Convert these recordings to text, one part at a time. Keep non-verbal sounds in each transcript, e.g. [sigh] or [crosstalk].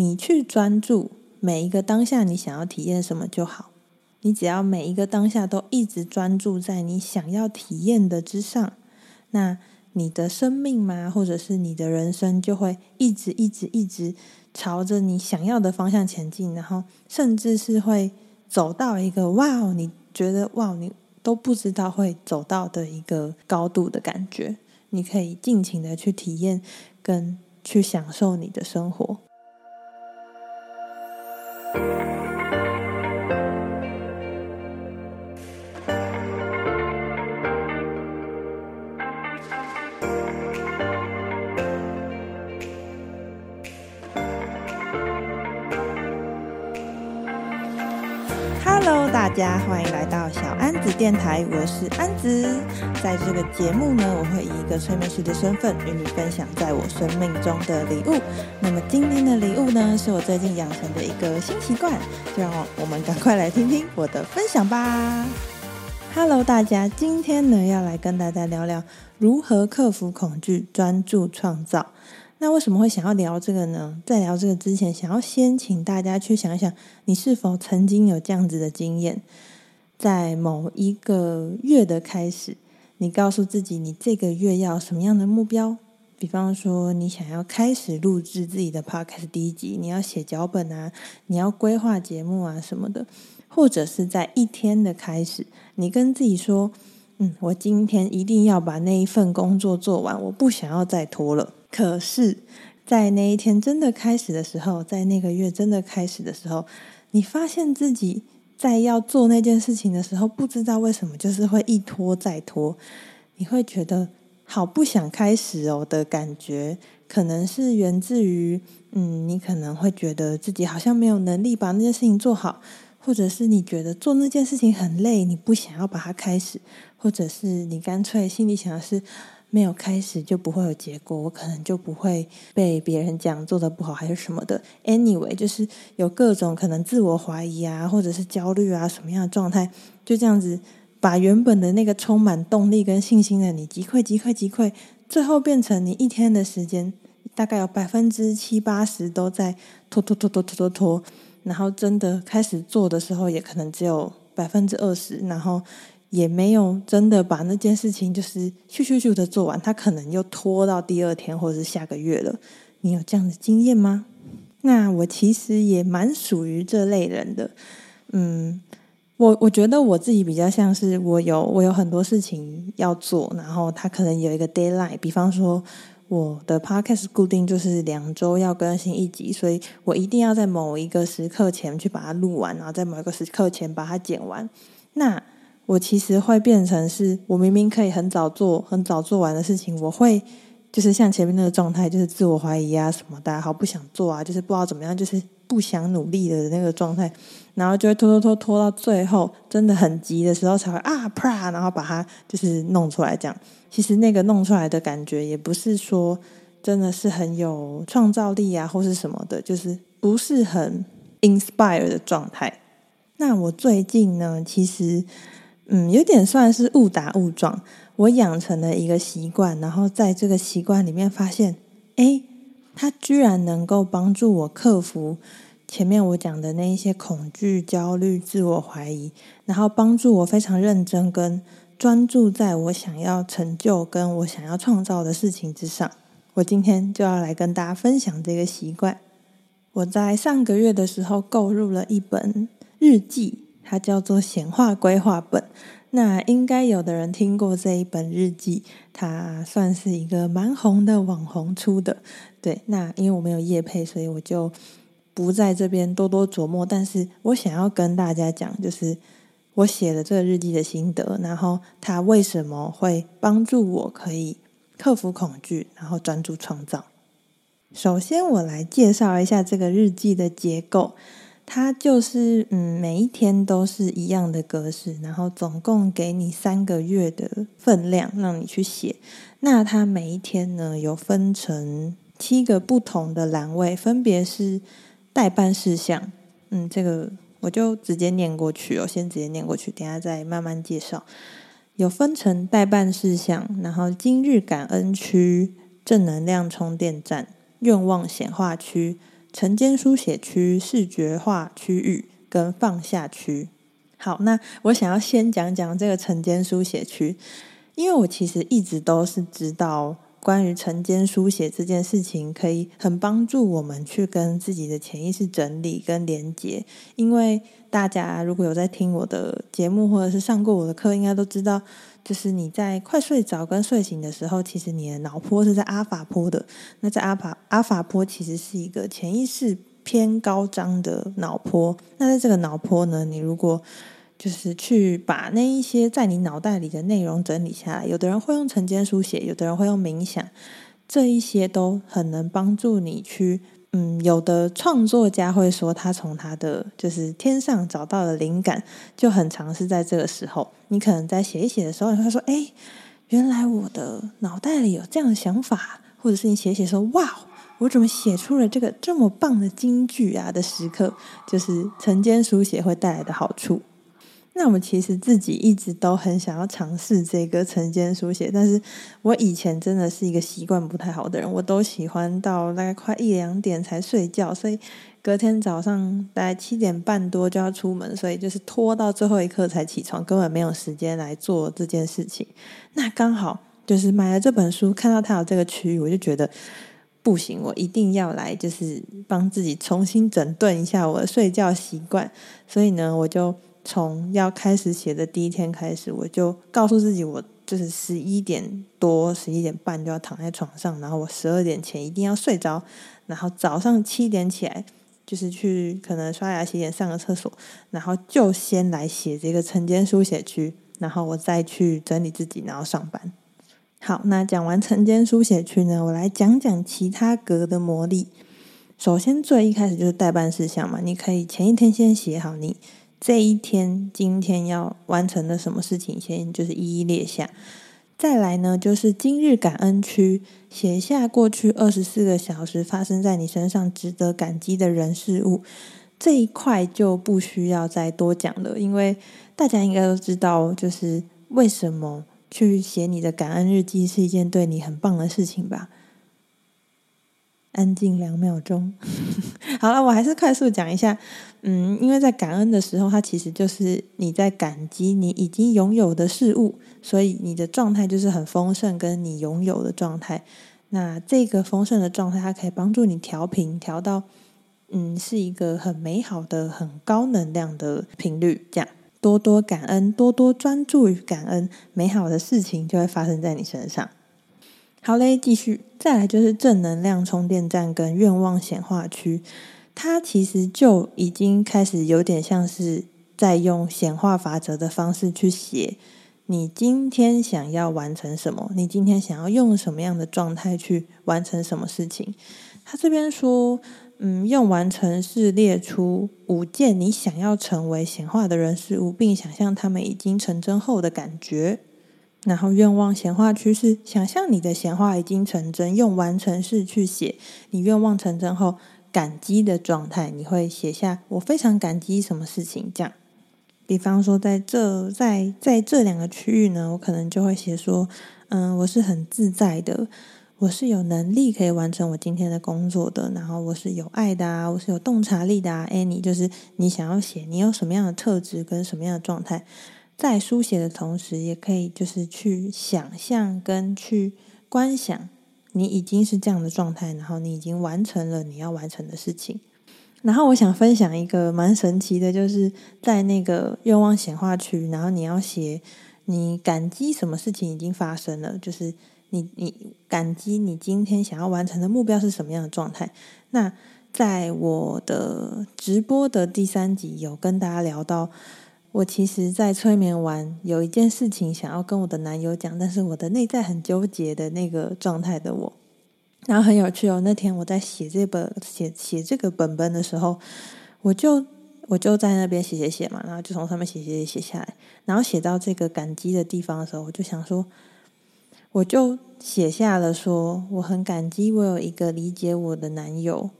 你去专注每一个当下，你想要体验什么就好。你只要每一个当下都一直专注在你想要体验的之上，那你的生命嘛，或者是你的人生，就会一直一直一直朝着你想要的方向前进，然后甚至是会走到一个哇，你觉得哇，你都不知道会走到的一个高度的感觉。你可以尽情的去体验跟去享受你的生活。Thank you. 大家欢迎来到小安子电台，我是安子。在这个节目呢，我会以一个催眠师的身份与你分享在我生命中的礼物。那么今天的礼物呢，是我最近养成的一个新习惯，就让我们赶快来听听我的分享吧。Hello，大家，今天呢要来跟大家聊聊如何克服恐惧，专注创造。那为什么会想要聊这个呢？在聊这个之前，想要先请大家去想一想，你是否曾经有这样子的经验，在某一个月的开始，你告诉自己，你这个月要什么样的目标？比方说，你想要开始录制自己的 podcast 第一集，你要写脚本啊，你要规划节目啊什么的，或者是在一天的开始，你跟自己说，嗯，我今天一定要把那一份工作做完，我不想要再拖了。可是，在那一天真的开始的时候，在那个月真的开始的时候，你发现自己在要做那件事情的时候，不知道为什么就是会一拖再拖，你会觉得好不想开始哦的感觉，可能是源自于，嗯，你可能会觉得自己好像没有能力把那件事情做好，或者是你觉得做那件事情很累，你不想要把它开始，或者是你干脆心里想的是。没有开始就不会有结果，我可能就不会被别人讲做得不好还是什么的。Anyway，就是有各种可能自我怀疑啊，或者是焦虑啊，什么样的状态，就这样子把原本的那个充满动力跟信心的你击溃、击溃、击溃，最后变成你一天的时间大概有百分之七八十都在拖拖拖拖拖拖拖，然后真的开始做的时候，也可能只有百分之二十，然后。也没有真的把那件事情就是咻咻咻的做完，他可能又拖到第二天或者是下个月了。你有这样的经验吗？那我其实也蛮属于这类人的。嗯，我我觉得我自己比较像是我有我有很多事情要做，然后他可能有一个 deadline。比方说我的 podcast 固定就是两周要更新一集，所以我一定要在某一个时刻前去把它录完，然后在某一个时刻前把它剪完。那我其实会变成是，我明明可以很早做、很早做完的事情，我会就是像前面那个状态，就是自我怀疑啊什么的，好不想做啊，就是不知道怎么样，就是不想努力的那个状态，然后就会拖拖拖拖到最后，真的很急的时候才会啊啪，然后把它就是弄出来。这样，其实那个弄出来的感觉，也不是说真的是很有创造力啊，或是什么的，就是不是很 inspire 的状态。那我最近呢，其实。嗯，有点算是误打误撞，我养成了一个习惯，然后在这个习惯里面发现，诶，它居然能够帮助我克服前面我讲的那一些恐惧、焦虑、自我怀疑，然后帮助我非常认真跟专注在我想要成就跟我想要创造的事情之上。我今天就要来跟大家分享这个习惯。我在上个月的时候购入了一本日记。它叫做显化规划本，那应该有的人听过这一本日记，它算是一个蛮红的网红出的。对，那因为我没有业配，所以我就不在这边多多琢磨。但是我想要跟大家讲，就是我写的这个日记的心得，然后它为什么会帮助我可以克服恐惧，然后专注创造。首先，我来介绍一下这个日记的结构。它就是嗯，每一天都是一样的格式，然后总共给你三个月的分量让你去写。那它每一天呢，有分成七个不同的栏位，分别是待办事项。嗯，这个我就直接念过去哦，先直接念过去，等下再慢慢介绍。有分成待办事项，然后今日感恩区、正能量充电站、愿望显化区。晨间书写区、视觉化区域跟放下区。好，那我想要先讲讲这个晨间书写区，因为我其实一直都是知道。关于晨间书写这件事情，可以很帮助我们去跟自己的潜意识整理跟连接。因为大家如果有在听我的节目，或者是上过我的课，应该都知道，就是你在快睡着跟睡醒的时候，其实你的脑波是在阿法波的。那在阿法阿法波其实是一个潜意识偏高张的脑波。那在这个脑波呢，你如果就是去把那一些在你脑袋里的内容整理下来。有的人会用晨间书写，有的人会用冥想，这一些都很能帮助你去。嗯，有的创作家会说，他从他的就是天上找到了灵感，就很尝试在这个时候。你可能在写一写的时候，你会说：“哎，原来我的脑袋里有这样的想法。”或者是你写写说：“哇，我怎么写出了这个这么棒的金句啊？”的时刻，就是晨间书写会带来的好处。那我其实自己一直都很想要尝试这个晨间书写，但是我以前真的是一个习惯不太好的人，我都喜欢到大概快一两点才睡觉，所以隔天早上大概七点半多就要出门，所以就是拖到最后一刻才起床，根本没有时间来做这件事情。那刚好就是买了这本书，看到它有这个区域，我就觉得不行，我一定要来，就是帮自己重新整顿一下我的睡觉习惯，所以呢，我就。从要开始写的第一天开始，我就告诉自己，我就是十一点多、十一点半就要躺在床上，然后我十二点前一定要睡着，然后早上七点起来，就是去可能刷牙、洗脸、上个厕所，然后就先来写这个晨间书写区，然后我再去整理自己，然后上班。好，那讲完晨间书写区呢，我来讲讲其他格的魔力。首先，最一开始就是待办事项嘛，你可以前一天先写好你。这一天，今天要完成的什么事情，先就是一一列下。再来呢，就是今日感恩区，写下过去二十四个小时发生在你身上值得感激的人事物。这一块就不需要再多讲了，因为大家应该都知道，就是为什么去写你的感恩日记是一件对你很棒的事情吧。安静两秒钟，好了，我还是快速讲一下。嗯，因为在感恩的时候，它其实就是你在感激你已经拥有的事物，所以你的状态就是很丰盛，跟你拥有的状态。那这个丰盛的状态，它可以帮助你调频，调到嗯是一个很美好的、很高能量的频率。这样多多感恩，多多专注于感恩，美好的事情就会发生在你身上。好嘞，继续，再来就是正能量充电站跟愿望显化区，它其实就已经开始有点像是在用显化法则的方式去写你今天想要完成什么，你今天想要用什么样的状态去完成什么事情。他这边说，嗯，用完成式列出五件你想要成为显化的人事物，并想象他们已经成真后的感觉。然后愿望显化趋势想象你的显化已经成真，用完成式去写你愿望成真后感激的状态。你会写下我非常感激什么事情，这样。比方说在这在在这两个区域呢，我可能就会写说，嗯，我是很自在的，我是有能力可以完成我今天的工作的，然后我是有爱的啊，我是有洞察力的啊。哎，你就是你想要写你有什么样的特质跟什么样的状态。在书写的同时，也可以就是去想象跟去观想，你已经是这样的状态，然后你已经完成了你要完成的事情。然后我想分享一个蛮神奇的，就是在那个愿望显化区，然后你要写你感激什么事情已经发生了，就是你你感激你今天想要完成的目标是什么样的状态。那在我的直播的第三集有跟大家聊到。我其实，在催眠完有一件事情想要跟我的男友讲，但是我的内在很纠结的那个状态的我，然后很有趣哦。那天我在写这本写写这个本本的时候，我就我就在那边写写写嘛，然后就从上面写写写写下来，然后写到这个感激的地方的时候，我就想说，我就写下了说，我很感激我有一个理解我的男友，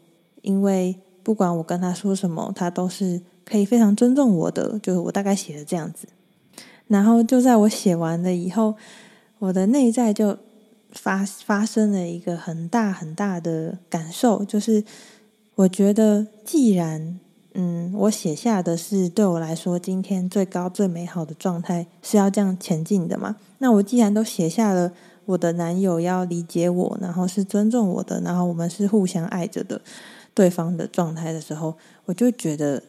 因为不管我跟他说什么，他都是。可以非常尊重我的，就是我大概写的这样子，然后就在我写完了以后，我的内在就发发生了一个很大很大的感受，就是我觉得既然嗯，我写下的是对我来说今天最高最美好的状态是要这样前进的嘛，那我既然都写下了。我的男友要理解我，然后是尊重我的，然后我们是互相爱着的对方的状态的时候，我就觉得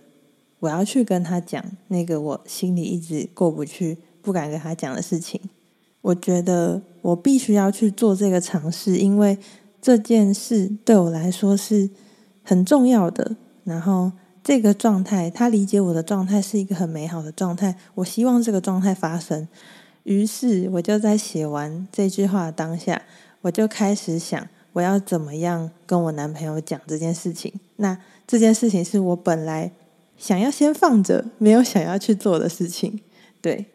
我要去跟他讲那个我心里一直过不去、不敢跟他讲的事情。我觉得我必须要去做这个尝试，因为这件事对我来说是很重要的。然后这个状态，他理解我的状态是一个很美好的状态，我希望这个状态发生。于是我就在写完这句话的当下，我就开始想我要怎么样跟我男朋友讲这件事情。那这件事情是我本来想要先放着，没有想要去做的事情。对，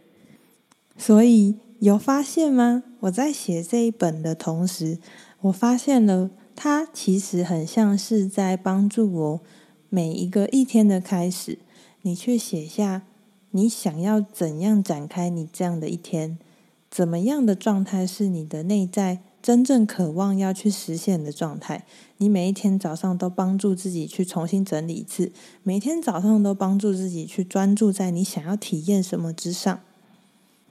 所以有发现吗？我在写这一本的同时，我发现了它其实很像是在帮助我每一个一天的开始，你去写下。你想要怎样展开你这样的一天？怎么样的状态是你的内在真正渴望要去实现的状态？你每一天早上都帮助自己去重新整理一次，每天早上都帮助自己去专注在你想要体验什么之上。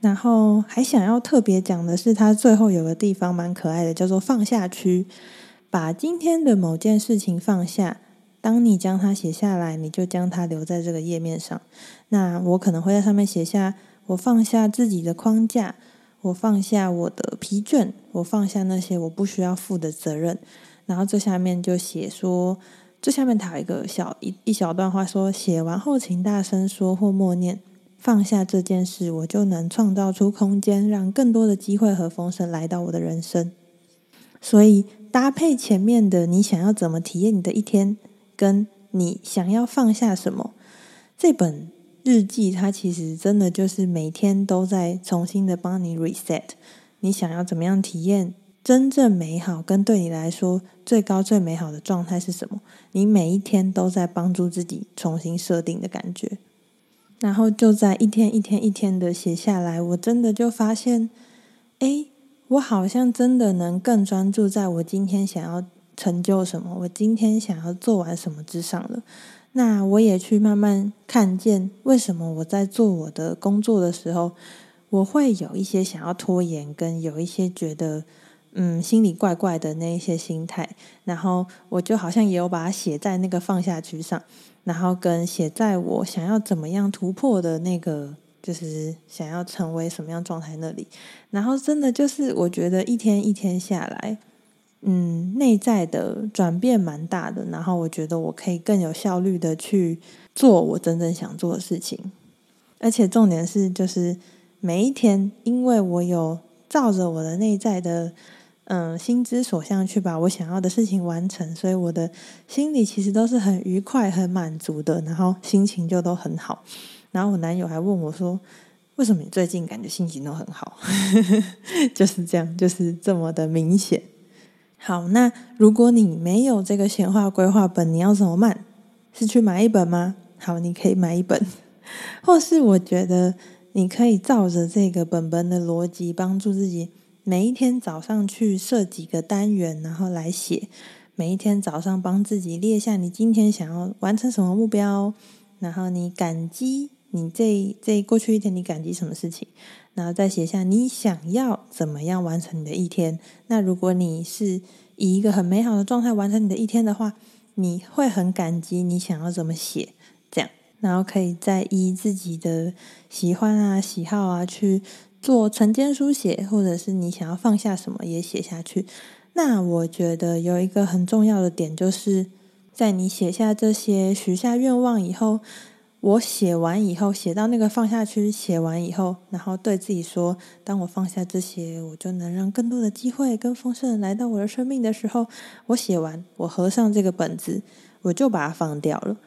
然后还想要特别讲的是，它最后有个地方蛮可爱的，叫做放下区，把今天的某件事情放下。当你将它写下来，你就将它留在这个页面上。那我可能会在上面写下：我放下自己的框架，我放下我的疲倦，我放下那些我不需要负的责任。然后这下面就写说，这下面它有一个小一一小段话说：写完后请大声说或默念，放下这件事，我就能创造出空间，让更多的机会和丰盛来到我的人生。所以搭配前面的，你想要怎么体验你的一天？跟你想要放下什么？这本日记它其实真的就是每天都在重新的帮你 reset。你想要怎么样体验真正美好？跟对你来说最高最美好的状态是什么？你每一天都在帮助自己重新设定的感觉。然后就在一天一天一天的写下来，我真的就发现，哎，我好像真的能更专注在我今天想要。成就什么？我今天想要做完什么之上了？那我也去慢慢看见，为什么我在做我的工作的时候，我会有一些想要拖延，跟有一些觉得嗯心里怪怪的那一些心态。然后我就好像也有把它写在那个放下去上，然后跟写在我想要怎么样突破的那个，就是想要成为什么样状态那里。然后真的就是，我觉得一天一天下来。嗯，内在的转变蛮大的，然后我觉得我可以更有效率的去做我真正想做的事情，而且重点是，就是每一天，因为我有照着我的内在的嗯心之所向去把我想要的事情完成，所以我的心里其实都是很愉快、很满足的，然后心情就都很好。然后我男友还问我说：“为什么你最近感觉心情都很好？” [laughs] 就是这样，就是这么的明显。好，那如果你没有这个显化规划本，你要怎么办？是去买一本吗？好，你可以买一本，或是我觉得你可以照着这个本本的逻辑，帮助自己每一天早上去设几个单元，然后来写。每一天早上帮自己列下你今天想要完成什么目标，然后你感激你这这过去一天你感激什么事情。然后再写下你想要怎么样完成你的一天。那如果你是以一个很美好的状态完成你的一天的话，你会很感激。你想要怎么写？这样，然后可以再依自己的喜欢啊、喜好啊去做晨间书写，或者是你想要放下什么也写下去。那我觉得有一个很重要的点，就是在你写下这些、许下愿望以后。我写完以后，写到那个放下区，写完以后，然后对自己说：“当我放下这些，我就能让更多的机会跟丰盛来到我的生命的时候。”我写完，我合上这个本子，我就把它放掉了，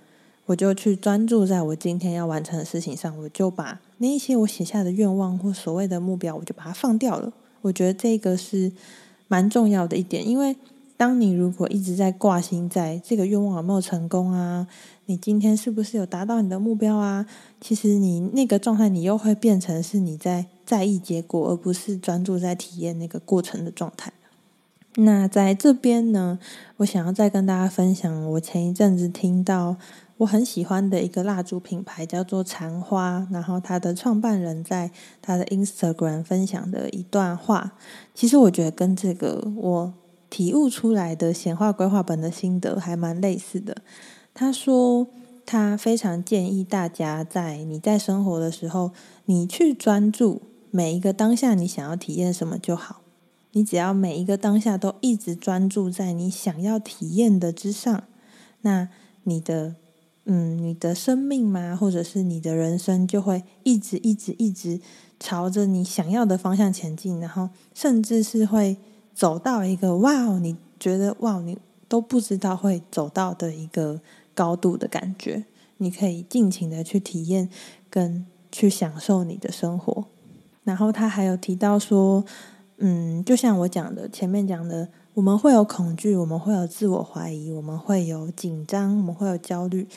我就去专注在我今天要完成的事情上，我就把那一些我写下的愿望或所谓的目标，我就把它放掉了。我觉得这个是蛮重要的一点，因为当你如果一直在挂心在这个愿望有没有成功啊。你今天是不是有达到你的目标啊？其实你那个状态，你又会变成是你在在意结果，而不是专注在体验那个过程的状态。那在这边呢，我想要再跟大家分享，我前一阵子听到我很喜欢的一个蜡烛品牌，叫做残花，然后它的创办人在他的 Instagram 分享的一段话，其实我觉得跟这个我体悟出来的显化规划本的心得还蛮类似的。他说他非常建议大家在你在生活的时候，你去专注每一个当下，你想要体验什么就好。你只要每一个当下都一直专注在你想要体验的之上，那你的嗯，你的生命嘛，或者是你的人生，就会一直一直一直朝着你想要的方向前进，然后甚至是会走到一个哇，你觉得哇，你都不知道会走到的一个高度的感觉。你可以尽情的去体验跟去享受你的生活。然后他还有提到说。嗯，就像我讲的，前面讲的，我们会有恐惧，我们会有自我怀疑，我们会有紧张，我们会有焦虑。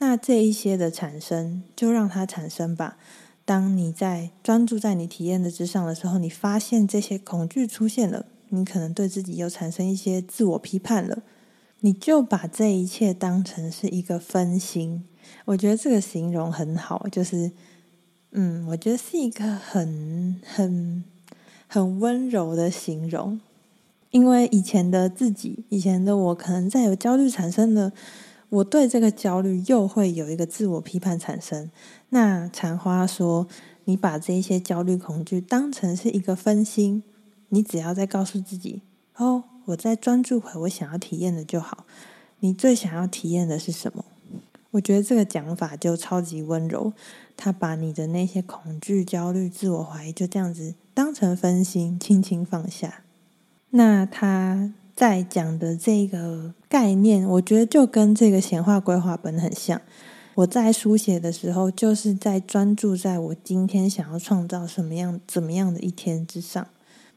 那这一些的产生，就让它产生吧。当你在专注在你体验的之上的时候，你发现这些恐惧出现了，你可能对自己又产生一些自我批判了，你就把这一切当成是一个分心。我觉得这个形容很好，就是，嗯，我觉得是一个很很。很温柔的形容，因为以前的自己，以前的我，可能在有焦虑产生了，我对这个焦虑又会有一个自我批判产生。那禅花说，你把这些焦虑、恐惧当成是一个分心，你只要再告诉自己，哦，我在专注回我想要体验的就好。你最想要体验的是什么？我觉得这个讲法就超级温柔，他把你的那些恐惧、焦虑、自我怀疑就这样子当成分心，轻轻放下。那他在讲的这个概念，我觉得就跟这个显化规划本很像。我在书写的时候，就是在专注在我今天想要创造什么样、怎么样的一天之上。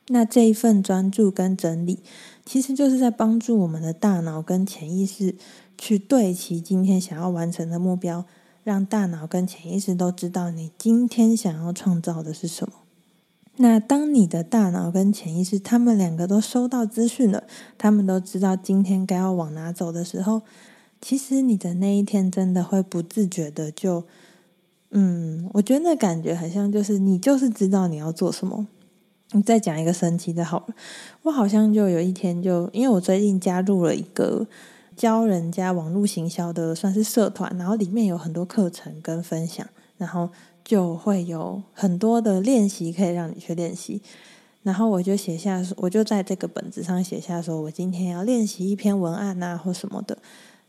那这一份专注跟整理，其实就是在帮助我们的大脑跟潜意识。去对齐今天想要完成的目标，让大脑跟潜意识都知道你今天想要创造的是什么。那当你的大脑跟潜意识他们两个都收到资讯了，他们都知道今天该要往哪走的时候，其实你的那一天真的会不自觉的就，嗯，我觉得那感觉很像，就是你就是知道你要做什么。你再讲一个神奇的好了，我好像就有一天就，因为我最近加入了一个。教人家网络行销的算是社团，然后里面有很多课程跟分享，然后就会有很多的练习可以让你去练习。然后我就写下，我就在这个本子上写下，说我今天要练习一篇文案啊，或什么的。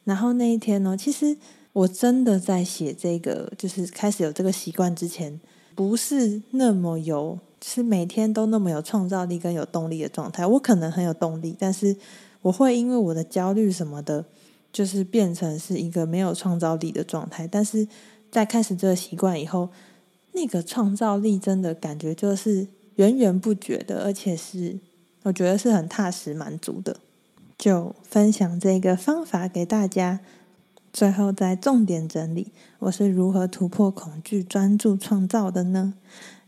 然后那一天呢，其实我真的在写这个，就是开始有这个习惯之前，不是那么有，是每天都那么有创造力跟有动力的状态。我可能很有动力，但是。我会因为我的焦虑什么的，就是变成是一个没有创造力的状态。但是在开始这个习惯以后，那个创造力真的感觉就是源源不绝的，而且是我觉得是很踏实满足的。就分享这个方法给大家，最后再重点整理，我是如何突破恐惧、专注创造的呢？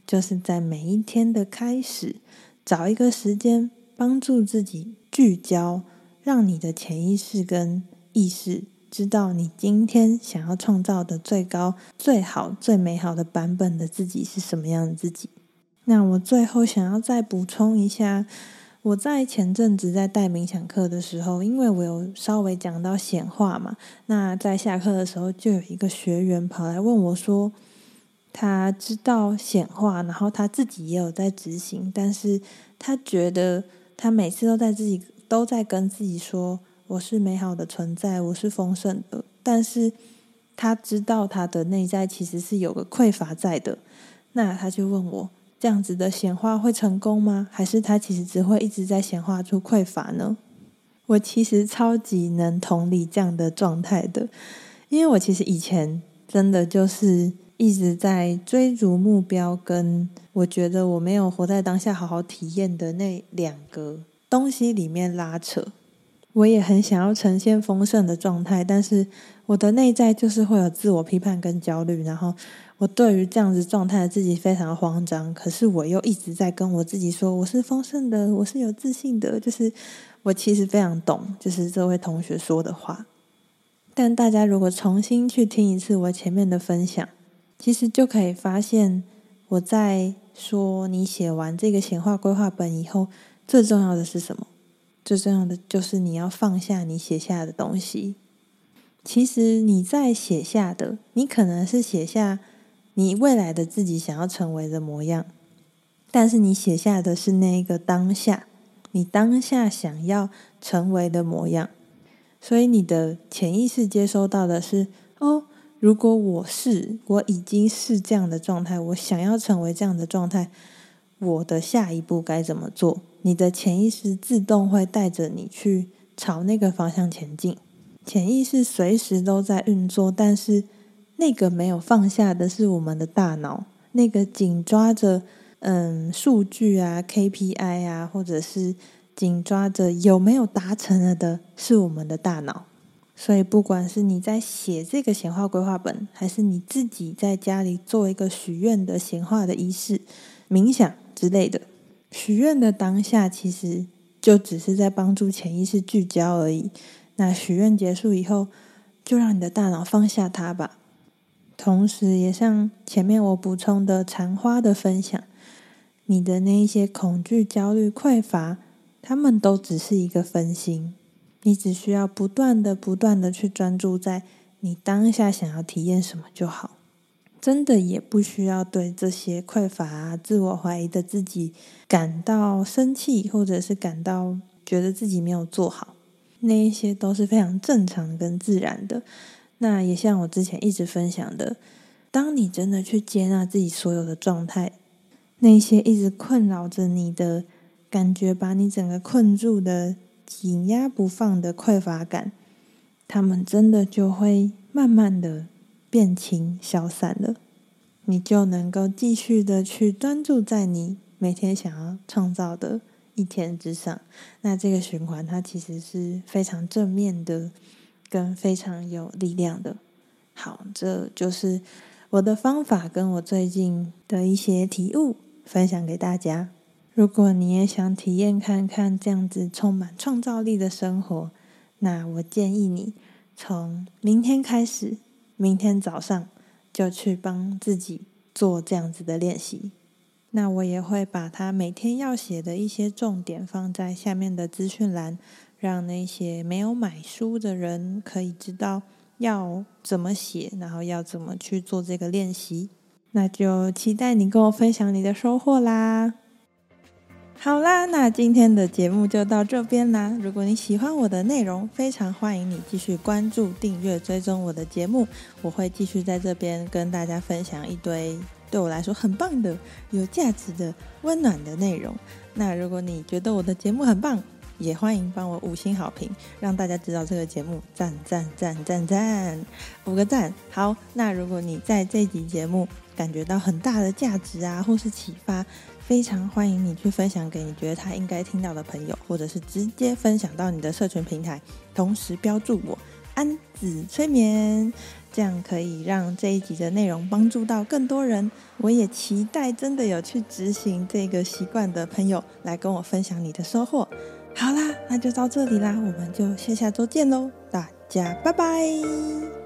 就是在每一天的开始，找一个时间帮助自己。聚焦，让你的潜意识跟意识知道你今天想要创造的最高、最好、最美好的版本的自己是什么样的自己。那我最后想要再补充一下，我在前阵子在带冥想课的时候，因为我有稍微讲到显化嘛，那在下课的时候就有一个学员跑来问我说，他知道显化，然后他自己也有在执行，但是他觉得。他每次都在自己都在跟自己说：“我是美好的存在，我是丰盛的。”但是他知道他的内在其实是有个匮乏在的。那他就问我：“这样子的显化会成功吗？还是他其实只会一直在显化出匮乏呢？”我其实超级能同理这样的状态的，因为我其实以前真的就是一直在追逐目标跟。我觉得我没有活在当下，好好体验的那两个东西里面拉扯，我也很想要呈现丰盛的状态，但是我的内在就是会有自我批判跟焦虑，然后我对于这样子状态的自己非常慌张。可是我又一直在跟我自己说，我是丰盛的，我是有自信的。就是我其实非常懂，就是这位同学说的话。但大家如果重新去听一次我前面的分享，其实就可以发现，我在说你写完这个显化规划本以后，最重要的是什么？最重要的就是你要放下你写下的东西。其实你在写下的，你可能是写下你未来的自己想要成为的模样，但是你写下的是那个当下，你当下想要成为的模样。所以你的潜意识接收到的是：哦，如果我是，我已经是这样的状态，我想要成为这样的状态，我的下一步该怎么做？你的潜意识自动会带着你去朝那个方向前进。潜意识随时都在运作，但是那个没有放下的是我们的大脑，那个紧抓着嗯数据啊、KPI 啊，或者是紧抓着有没有达成了的，是我们的大脑。所以，不管是你在写这个显化规划本，还是你自己在家里做一个许愿的显化的仪式、冥想之类的。许愿的当下，其实就只是在帮助潜意识聚焦而已。那许愿结束以后，就让你的大脑放下它吧。同时，也像前面我补充的残花的分享，你的那一些恐惧、焦虑、匮乏，他们都只是一个分心。你只需要不断的、不断的去专注在你当下想要体验什么就好。真的也不需要对这些匮乏、自我怀疑的自己感到生气，或者是感到觉得自己没有做好，那一些都是非常正常跟自然的。那也像我之前一直分享的，当你真的去接纳自己所有的状态，那些一直困扰着你的感觉，把你整个困住的、紧压不放的匮乏感，他们真的就会慢慢的。变轻消散了，你就能够继续的去专注在你每天想要创造的一天之上。那这个循环它其实是非常正面的，跟非常有力量的。好，这就是我的方法跟我最近的一些体悟分享给大家。如果你也想体验看看这样子充满创造力的生活，那我建议你从明天开始。明天早上就去帮自己做这样子的练习。那我也会把他每天要写的一些重点放在下面的资讯栏，让那些没有买书的人可以知道要怎么写，然后要怎么去做这个练习。那就期待你跟我分享你的收获啦。好啦，那今天的节目就到这边啦。如果你喜欢我的内容，非常欢迎你继续关注、订阅、追踪我的节目。我会继续在这边跟大家分享一堆对我来说很棒的、有价值的、温暖的内容。那如果你觉得我的节目很棒，也欢迎帮我五星好评，让大家知道这个节目赞赞赞赞赞，五个赞。好，那如果你在这集节目感觉到很大的价值啊，或是启发。非常欢迎你去分享给你觉得他应该听到的朋友，或者是直接分享到你的社群平台，同时标注我安子催眠，这样可以让这一集的内容帮助到更多人。我也期待真的有去执行这个习惯的朋友来跟我分享你的收获。好啦，那就到这里啦，我们就下下周见喽，大家拜拜。